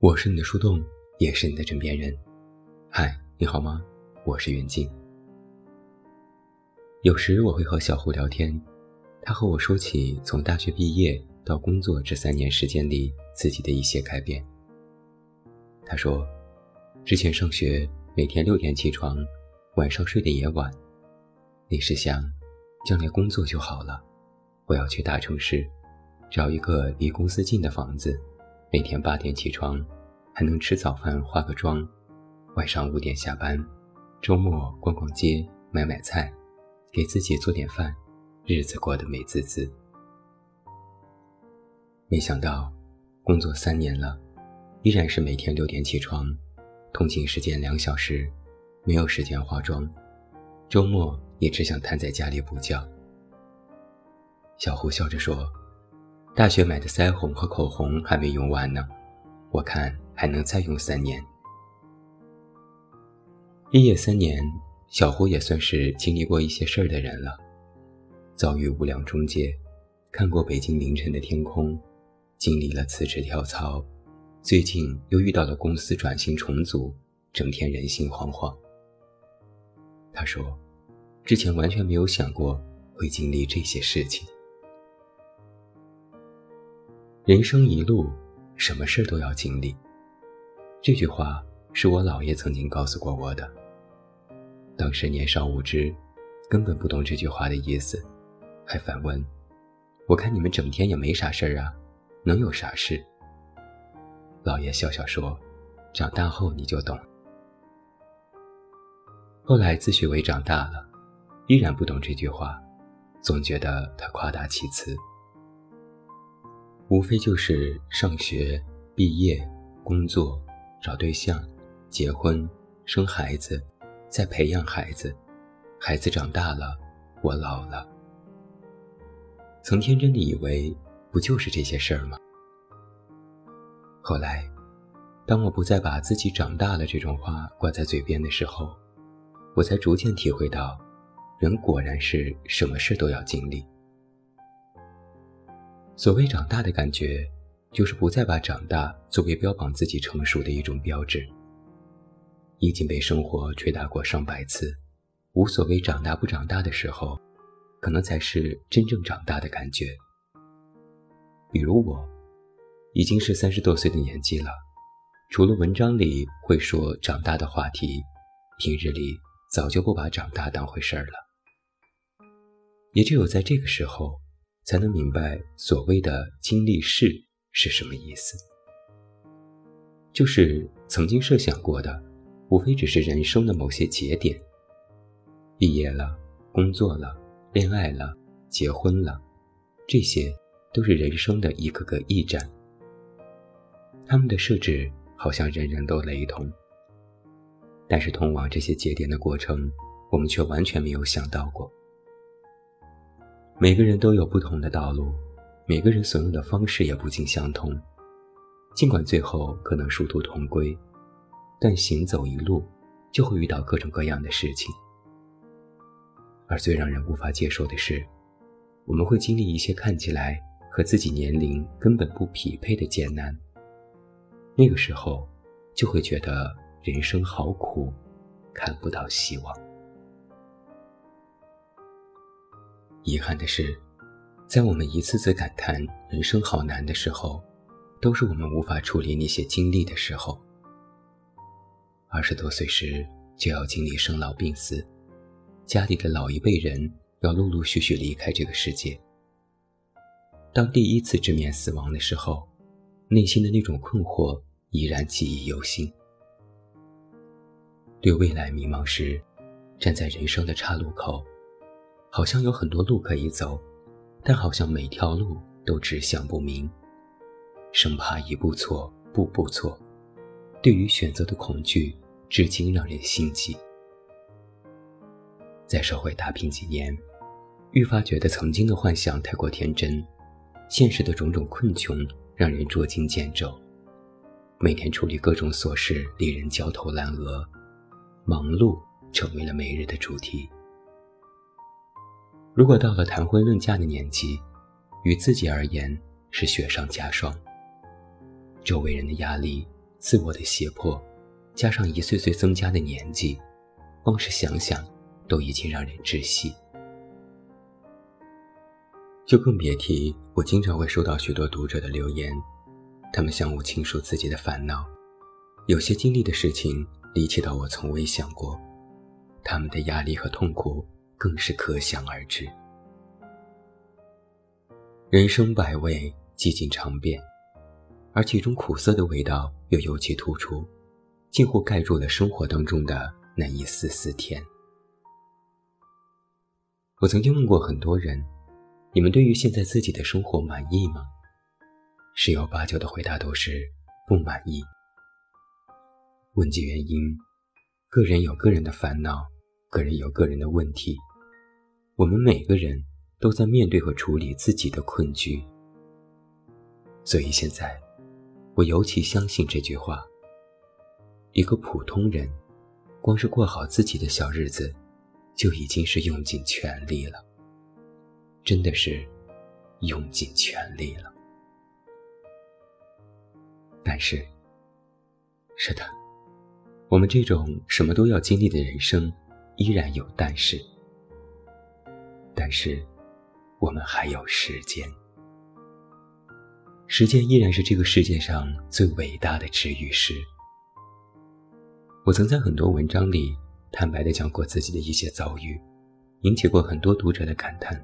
我是你的树洞，也是你的枕边人。嗨，你好吗？我是袁静。有时我会和小胡聊天，他和我说起从大学毕业到工作这三年时间里自己的一些改变。他说，之前上学每天六点起床，晚上睡得也晚。那时想，将来工作就好了，我要去大城市，找一个离公司近的房子。每天八点起床，还能吃早饭、化个妆，晚上五点下班，周末逛逛街、买买菜，给自己做点饭，日子过得美滋滋。没想到，工作三年了，依然是每天六点起床，通勤时间两小时，没有时间化妆，周末也只想瘫在家里补觉。小胡笑着说。大学买的腮红和口红还没用完呢，我看还能再用三年。毕业三年，小胡也算是经历过一些事儿的人了，遭遇无良中介，看过北京凌晨的天空，经历了辞职跳槽，最近又遇到了公司转型重组，整天人心惶惶。他说，之前完全没有想过会经历这些事情。人生一路，什么事都要经历。这句话是我姥爷曾经告诉过我的。当时年少无知，根本不懂这句话的意思，还反问：“我看你们整天也没啥事儿啊，能有啥事？”姥爷笑笑说：“长大后你就懂。”后来自诩为长大了，依然不懂这句话，总觉得他夸大其词。无非就是上学、毕业、工作、找对象、结婚、生孩子，再培养孩子，孩子长大了，我老了。曾天真的以为，不就是这些事儿吗？后来，当我不再把自己长大了这种话挂在嘴边的时候，我才逐渐体会到，人果然是什么事都要经历。所谓长大的感觉，就是不再把长大作为标榜自己成熟的一种标志。已经被生活捶打过上百次，无所谓长大不长大的时候，可能才是真正长大的感觉。比如我，已经是三十多岁的年纪了，除了文章里会说长大的话题，平日里早就不把长大当回事儿了。也只有在这个时候。才能明白所谓的经历事是什么意思，就是曾经设想过的，无非只是人生的某些节点。毕业了，工作了，恋爱了，结婚了，这些都是人生的一个个驿站。他们的设置好像人人都雷同，但是通往这些节点的过程，我们却完全没有想到过。每个人都有不同的道路，每个人所用的方式也不尽相同。尽管最后可能殊途同归，但行走一路就会遇到各种各样的事情。而最让人无法接受的是，我们会经历一些看起来和自己年龄根本不匹配的艰难。那个时候，就会觉得人生好苦，看不到希望。遗憾的是，在我们一次次感叹人生好难的时候，都是我们无法处理那些经历的时候。二十多岁时就要经历生老病死，家里的老一辈人要陆陆续续离开这个世界。当第一次直面死亡的时候，内心的那种困惑依然记忆犹新。对未来迷茫时，站在人生的岔路口。好像有很多路可以走，但好像每条路都指向不明，生怕一步错，步步错。对于选择的恐惧，至今让人心悸。在社会打拼几年，愈发觉得曾经的幻想太过天真，现实的种种困穷让人捉襟见肘。每天处理各种琐事，令人焦头烂额，忙碌成为了每日的主题。如果到了谈婚论嫁的年纪，与自己而言是雪上加霜。周围人的压力自我的胁迫，加上一岁岁增加的年纪，光是想想，都已经让人窒息。就更别提我经常会收到许多读者的留言，他们向我倾诉自己的烦恼，有些经历的事情离奇到我从未想过，他们的压力和痛苦更是可想而知。人生百味，几经尝遍，而其中苦涩的味道又尤其突出，几乎盖住了生活当中的那一丝丝甜。我曾经问过很多人。你们对于现在自己的生活满意吗？十有八九的回答都是不满意。问及原因，个人有个人的烦恼，个人有个人的问题。我们每个人都在面对和处理自己的困局。所以现在，我尤其相信这句话：一个普通人，光是过好自己的小日子，就已经是用尽全力了。真的是用尽全力了，但是，是的，我们这种什么都要经历的人生，依然有但是。但是，我们还有时间，时间依然是这个世界上最伟大的治愈师。我曾在很多文章里坦白的讲过自己的一些遭遇，引起过很多读者的感叹。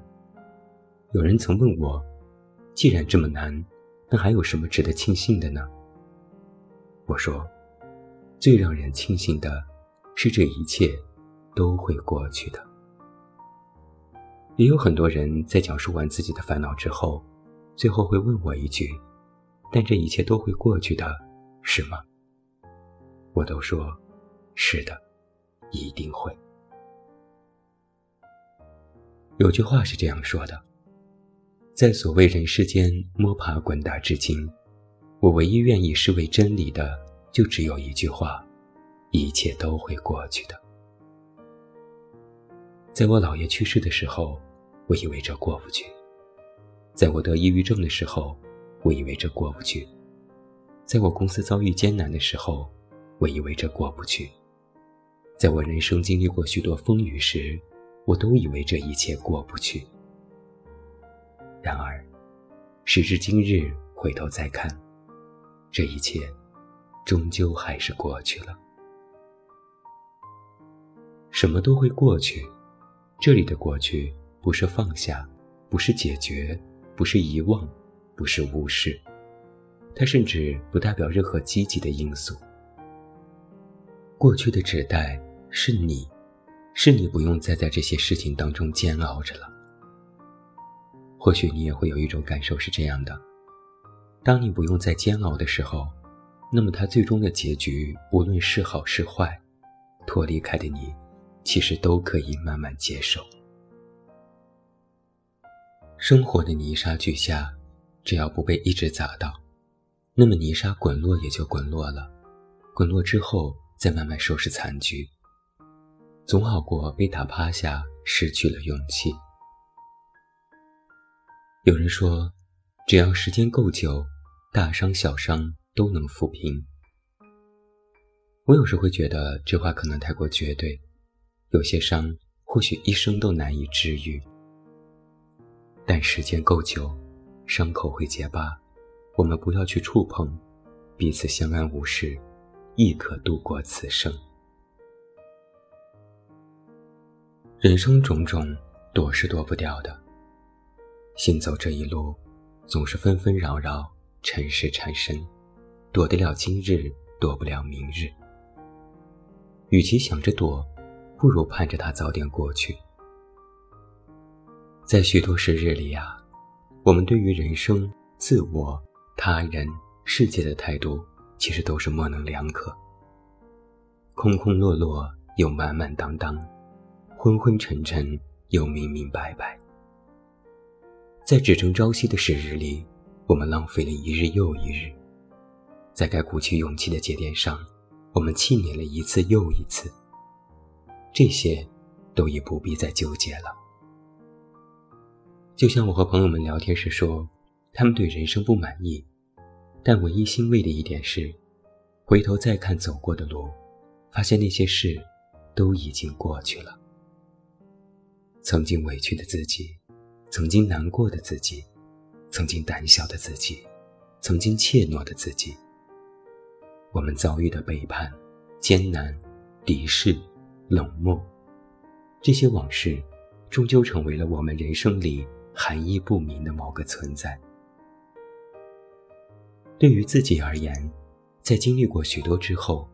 有人曾问我：“既然这么难，那还有什么值得庆幸的呢？”我说：“最让人庆幸的是这一切都会过去的。”也有很多人在讲述完自己的烦恼之后，最后会问我一句：“但这一切都会过去的，是吗？”我都说：“是的，一定会。”有句话是这样说的。在所谓人世间摸爬滚打至今，我唯一愿意视为真理的，就只有一句话：一切都会过去的。在我姥爷去世的时候，我以为这过不去；在我得抑郁症的时候，我以为这过不去；在我公司遭遇艰难的时候，我以为这过不去；在我人生经历过许多风雨时，我都以为这一切过不去。然而，时至今日，回头再看，这一切，终究还是过去了。什么都会过去，这里的过去，不是放下，不是解决，不是遗忘，不是无视，它甚至不代表任何积极的因素。过去的指代是你，是你不用再在这些事情当中煎熬着了。或许你也会有一种感受是这样的：当你不用再煎熬的时候，那么它最终的结局，无论是好是坏，脱离开的你，其实都可以慢慢接受。生活的泥沙俱下，只要不被一直砸到，那么泥沙滚落也就滚落了。滚落之后，再慢慢收拾残局，总好过被打趴下，失去了勇气。有人说，只要时间够久，大伤小伤都能抚平。我有时会觉得这话可能太过绝对，有些伤或许一生都难以治愈。但时间够久，伤口会结疤，我们不要去触碰，彼此相安无事，亦可度过此生。人生种种，躲是躲不掉的。行走这一路，总是纷纷扰扰，尘世缠身，躲得了今日，躲不了明日。与其想着躲，不如盼着它早点过去。在许多时日里呀，我们对于人生、自我、他人、世界的态度，其实都是模棱两可，空空落落又满满当当，昏昏沉沉又明明白白。在只争朝夕的时日里，我们浪费了一日又一日；在该鼓起勇气的节点上，我们气馁了一次又一次。这些，都已不必再纠结了。就像我和朋友们聊天时说，他们对人生不满意，但唯一欣慰的一点是，回头再看走过的路，发现那些事都已经过去了。曾经委屈的自己，曾经难过的自己，曾经胆小的自己，曾经怯懦的自己，我们遭遇的背叛、艰难、敌视、冷漠，这些往事，终究成为了我们人生里含义不明的某个存在。对于自己而言，在经历过许多之后，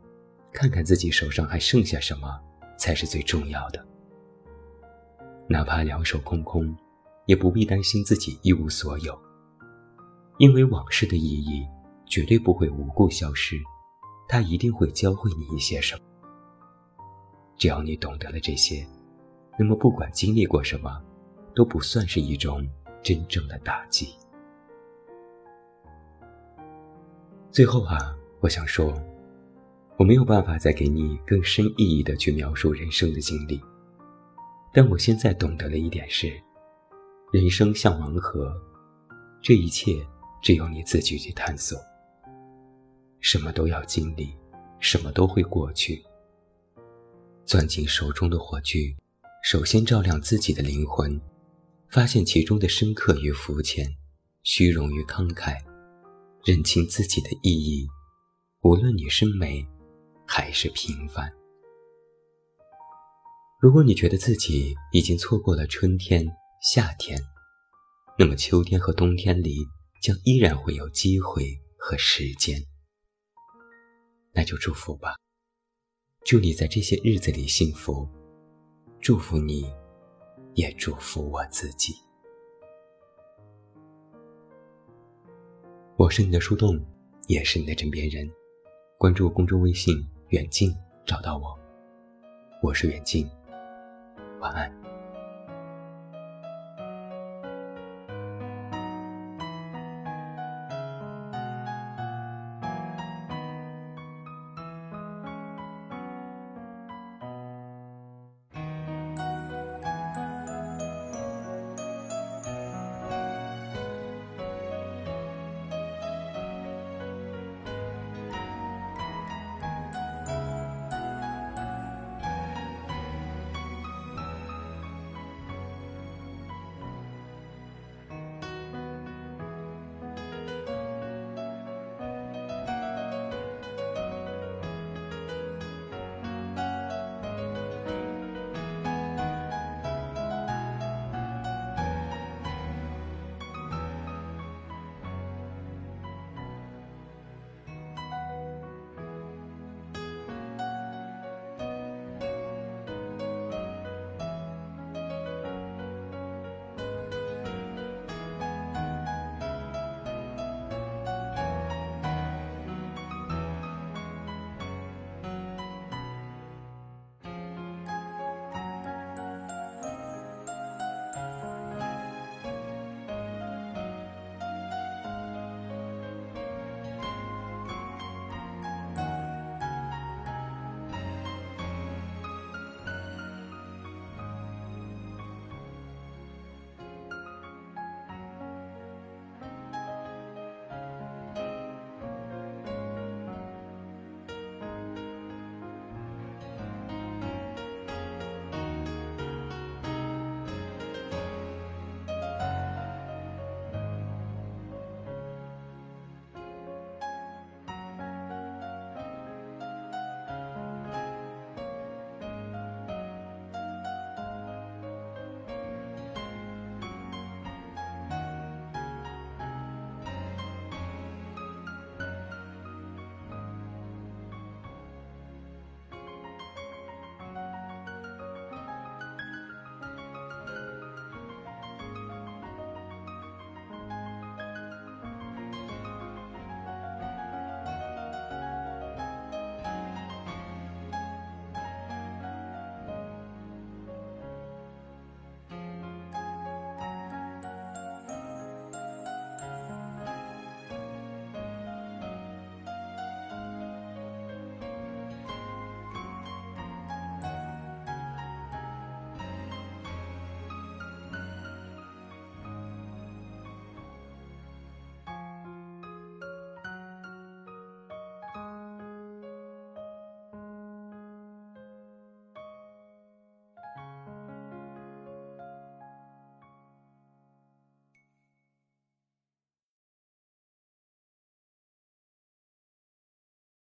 看看自己手上还剩下什么，才是最重要的。哪怕两手空空，也不必担心自己一无所有，因为往事的意义绝对不会无故消失，它一定会教会你一些什么。只要你懂得了这些，那么不管经历过什么，都不算是一种真正的打击。最后啊，我想说，我没有办法再给你更深意义的去描述人生的经历，但我现在懂得了一点是，人生像盲盒，这一切只有你自己去探索。什么都要经历，什么都会过去。攥紧手中的火炬，首先照亮自己的灵魂，发现其中的深刻与肤浅，虚荣与慷慨。认清自己的意义，无论你是美，还是平凡。如果你觉得自己已经错过了春天、夏天，那么秋天和冬天里将依然会有机会和时间。那就祝福吧，祝你在这些日子里幸福，祝福你，也祝福我自己。我是你的树洞，也是你的枕边人。关注公众微信“远近”，找到我。我是远近，晚安。